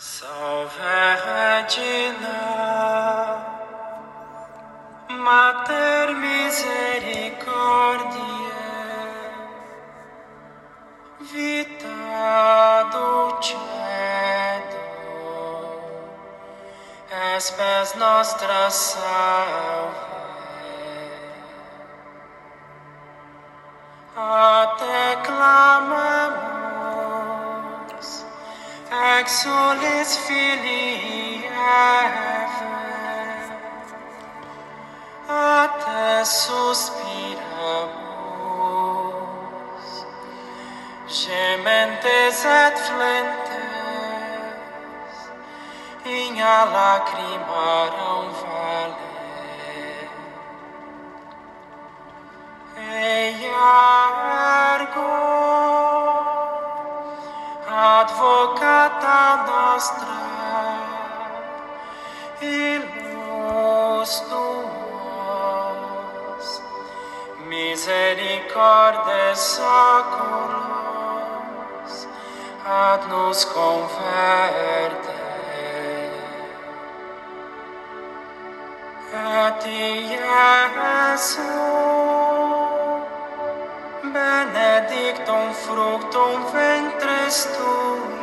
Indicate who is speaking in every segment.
Speaker 1: Salve Regina, Mater misericordiae, vita dulcedo, espes nostra salve. Exulis filii Eve, a te suspiramos, gementes et flentes, in a lacrimarum vale. Eia ergo, advocata nostra, illos tuos, misericordes oculos, ad nos converte. Et Iesu, benedictum fructum ventris tui,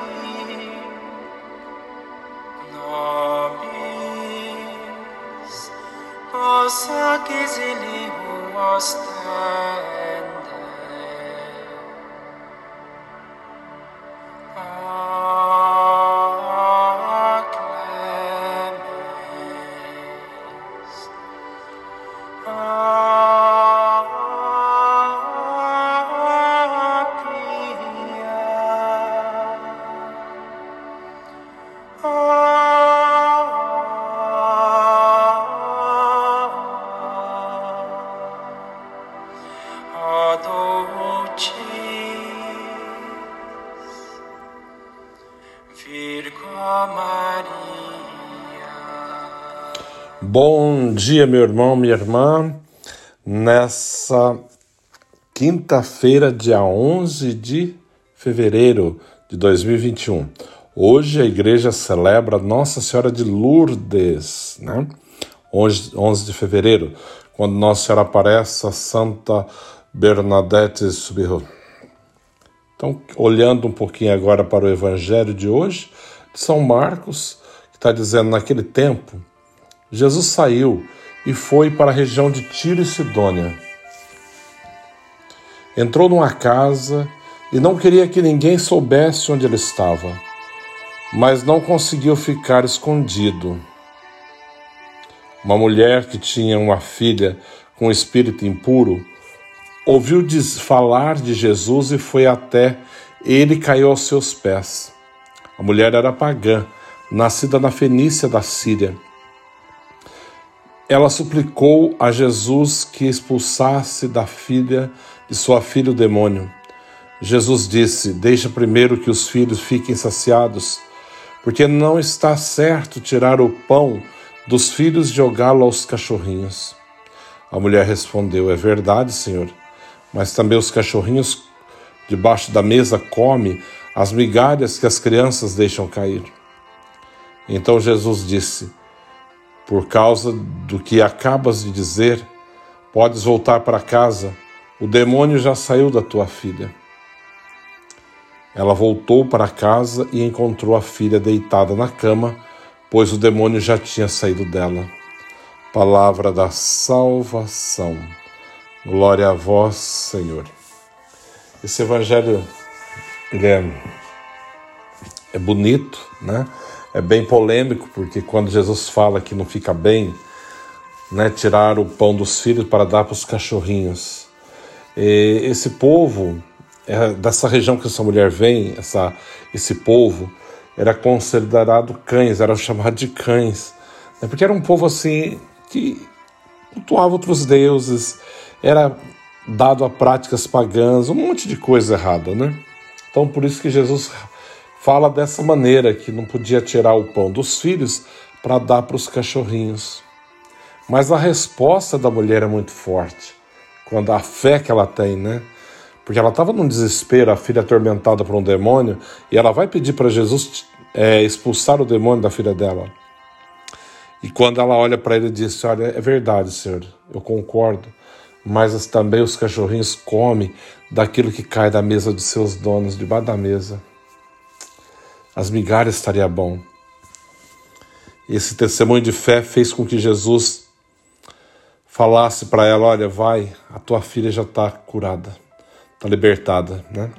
Speaker 1: possa exilium ostende. A clemens, a pia,
Speaker 2: Bom dia, meu irmão, minha irmã. Nessa quinta-feira, dia 11 de fevereiro de 2021. Hoje a igreja celebra Nossa Senhora de Lourdes, né? 11, 11 de fevereiro, quando Nossa Senhora aparece a Santa Bernadette Subirro. Então, olhando um pouquinho agora para o evangelho de hoje, de São Marcos, que está dizendo: naquele tempo, Jesus saiu e foi para a região de Tiro e Sidônia. Entrou numa casa e não queria que ninguém soubesse onde ele estava, mas não conseguiu ficar escondido. Uma mulher que tinha uma filha com espírito impuro ouviu falar de Jesus e foi até ele caiu aos seus pés. A mulher era pagã, nascida na Fenícia da Síria. Ela suplicou a Jesus que expulsasse da filha de sua filha o demônio. Jesus disse: Deixa primeiro que os filhos fiquem saciados, porque não está certo tirar o pão dos filhos e jogá-lo aos cachorrinhos. A mulher respondeu: É verdade, Senhor, mas também os cachorrinhos debaixo da mesa comem as migalhas que as crianças deixam cair. Então Jesus disse: Por causa do que acabas de dizer, podes voltar para casa, o demônio já saiu da tua filha. Ela voltou para casa e encontrou a filha deitada na cama, pois o demônio já tinha saído dela. Palavra da salvação. Glória a vós, Senhor. Esse evangelho ele é, é bonito, né? É bem polêmico, porque quando Jesus fala que não fica bem, né, tirar o pão dos filhos para dar para os cachorrinhos. E esse povo, é, dessa região que essa mulher vem, essa, esse povo, era considerado cães, era chamado de cães, né, porque era um povo assim que cultuava outros deuses, era dado a práticas pagãs, um monte de coisa errada, né? Então por isso que Jesus fala dessa maneira que não podia tirar o pão dos filhos para dar para os cachorrinhos. Mas a resposta da mulher é muito forte, quando a fé que ela tem, né? Porque ela estava num desespero, a filha atormentada por um demônio, e ela vai pedir para Jesus é, expulsar o demônio da filha dela. E quando ela olha para ele e diz: Olha, é verdade, Senhor, eu concordo, mas também os cachorrinhos comem daquilo que cai da mesa de seus donos, debaixo da mesa. As migalhas estaria bom. Esse testemunho de fé fez com que Jesus falasse para ela: Olha, vai, a tua filha já está curada, está libertada, né?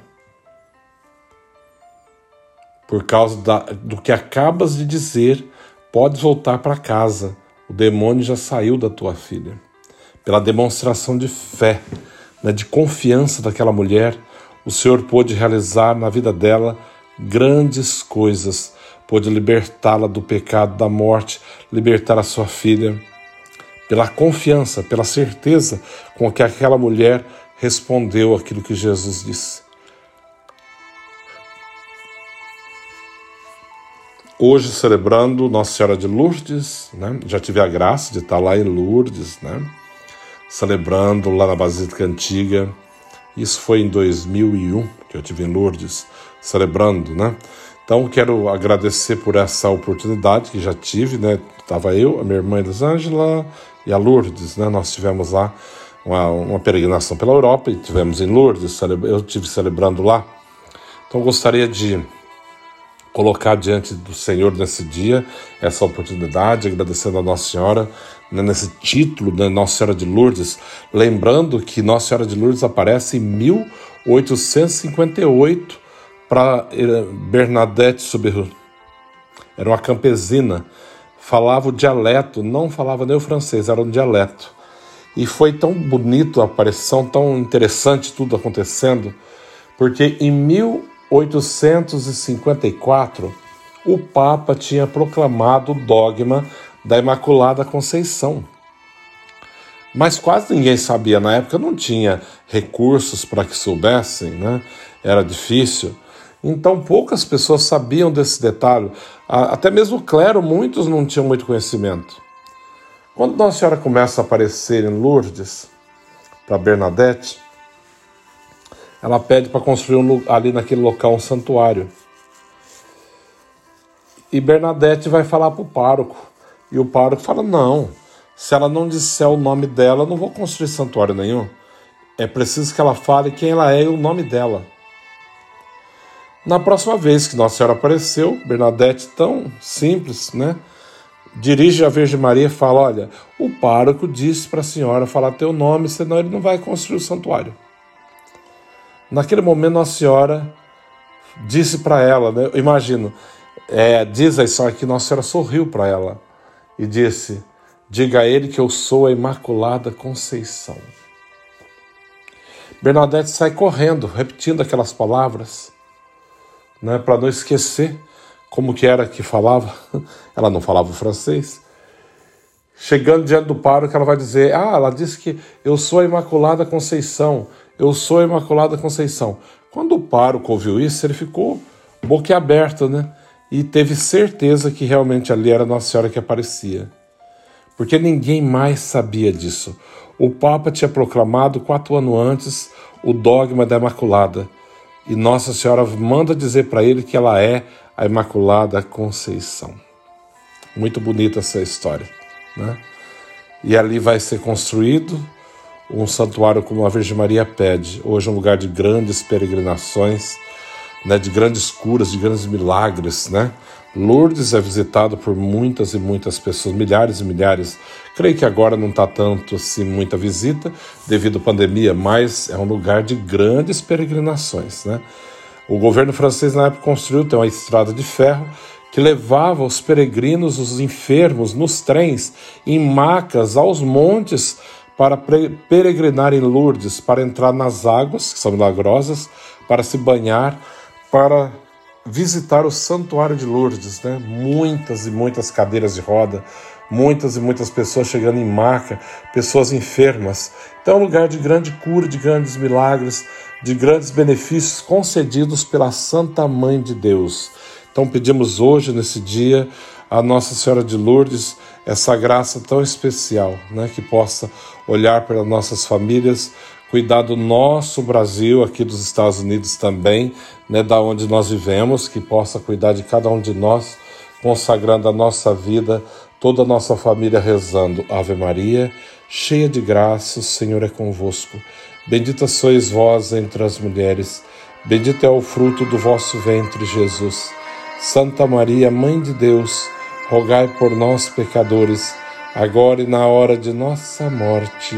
Speaker 2: Por causa da, do que acabas de dizer, podes voltar para casa. O demônio já saiu da tua filha. Pela demonstração de fé, né, de confiança daquela mulher, o Senhor pôde realizar na vida dela grandes coisas pôde libertá-la do pecado, da morte, libertar a sua filha. Pela confiança, pela certeza com que aquela mulher respondeu aquilo que Jesus disse. Hoje celebrando Nossa Senhora de Lourdes, né? já tive a graça de estar lá em Lourdes, né? celebrando lá na Basílica Antiga. Isso foi em 2001 que eu tive em Lourdes, celebrando, né? Então quero agradecer por essa oportunidade que já tive, né? Tava eu, a minha irmã Elisângela e a Lourdes, né? Nós tivemos lá uma, uma peregrinação pela Europa e tivemos em Lourdes, eu tive celebrando lá. Então gostaria de colocar diante do Senhor nesse dia essa oportunidade, agradecendo a Nossa Senhora né, nesse título, né, Nossa Senhora de Lourdes, lembrando que Nossa Senhora de Lourdes aparece em 1858 para eh, Bernadette Soberru. Era uma campesina, falava o dialeto, não falava nem o francês, era um dialeto. E foi tão bonito a aparição, tão interessante tudo acontecendo, porque em 1854 o Papa tinha proclamado o dogma da Imaculada Conceição. Mas quase ninguém sabia na época, não tinha recursos para que soubessem, né? Era difícil. Então poucas pessoas sabiam desse detalhe, até mesmo o clero, muitos não tinham muito conhecimento. Quando Nossa Senhora começa a aparecer em Lourdes, para Bernadette, ela pede para construir um, ali naquele local um santuário. E Bernadette vai falar para o pároco. E o pároco fala: não, se ela não disser o nome dela, não vou construir santuário nenhum. É preciso que ela fale quem ela é e o nome dela. Na próxima vez que Nossa Senhora apareceu, Bernadette, tão simples, né? Dirige a Virgem Maria e fala: Olha, o pároco disse para a senhora falar teu nome, senão ele não vai construir o santuário. Naquele momento, Nossa Senhora disse para ela, né? Imagino, é, diz a história que Nossa Senhora sorriu para ela e disse: Diga a ele que eu sou a Imaculada Conceição. Bernadette sai correndo, repetindo aquelas palavras né, para não esquecer como que era que falava. Ela não falava francês. Chegando diante do pároco, ela vai dizer: Ah, ela disse que eu sou a Imaculada Conceição, eu sou a Imaculada Conceição. Quando o pároco ouviu isso, ele ficou boquiaberto, né? E teve certeza que realmente ali era Nossa Senhora que aparecia. Porque ninguém mais sabia disso. O Papa tinha proclamado quatro anos antes o dogma da Imaculada e Nossa Senhora manda dizer para ele que ela é a Imaculada Conceição. Muito bonita essa história, né? E ali vai ser construído um santuário como a Virgem Maria pede. Hoje é um lugar de grandes peregrinações, né, de grandes curas, de grandes milagres, né? Lourdes é visitado por muitas e muitas pessoas, milhares e milhares. Creio que agora não está tanto assim muita visita devido à pandemia, mas é um lugar de grandes peregrinações. Né? O governo francês na época construiu tem uma estrada de ferro que levava os peregrinos, os enfermos, nos trens, em macas, aos montes, para peregrinar em Lourdes, para entrar nas águas, que são milagrosas, para se banhar, para visitar o Santuário de Lourdes, né? Muitas e muitas cadeiras de roda, muitas e muitas pessoas chegando em maca, pessoas enfermas. Então é um lugar de grande cura, de grandes milagres, de grandes benefícios concedidos pela Santa Mãe de Deus. Então pedimos hoje, nesse dia, a Nossa Senhora de Lourdes essa graça tão especial, né, que possa olhar para nossas famílias cuidar do nosso Brasil, aqui dos Estados Unidos também, né, da onde nós vivemos, que possa cuidar de cada um de nós, consagrando a nossa vida, toda a nossa família rezando Ave Maria, cheia de graça, o Senhor é convosco. Bendita sois vós entre as mulheres, bendito é o fruto do vosso ventre, Jesus. Santa Maria, Mãe de Deus, rogai por nós, pecadores, agora e na hora de nossa morte.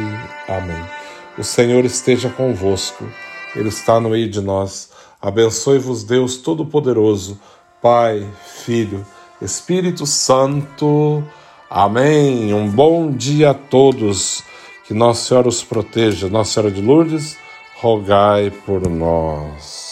Speaker 2: Amém. O Senhor esteja convosco, Ele está no meio de nós. Abençoe-vos, Deus Todo-Poderoso, Pai, Filho, Espírito Santo. Amém. Um bom dia a todos. Que Nossa Senhora os proteja. Nossa Senhora de Lourdes, rogai por nós.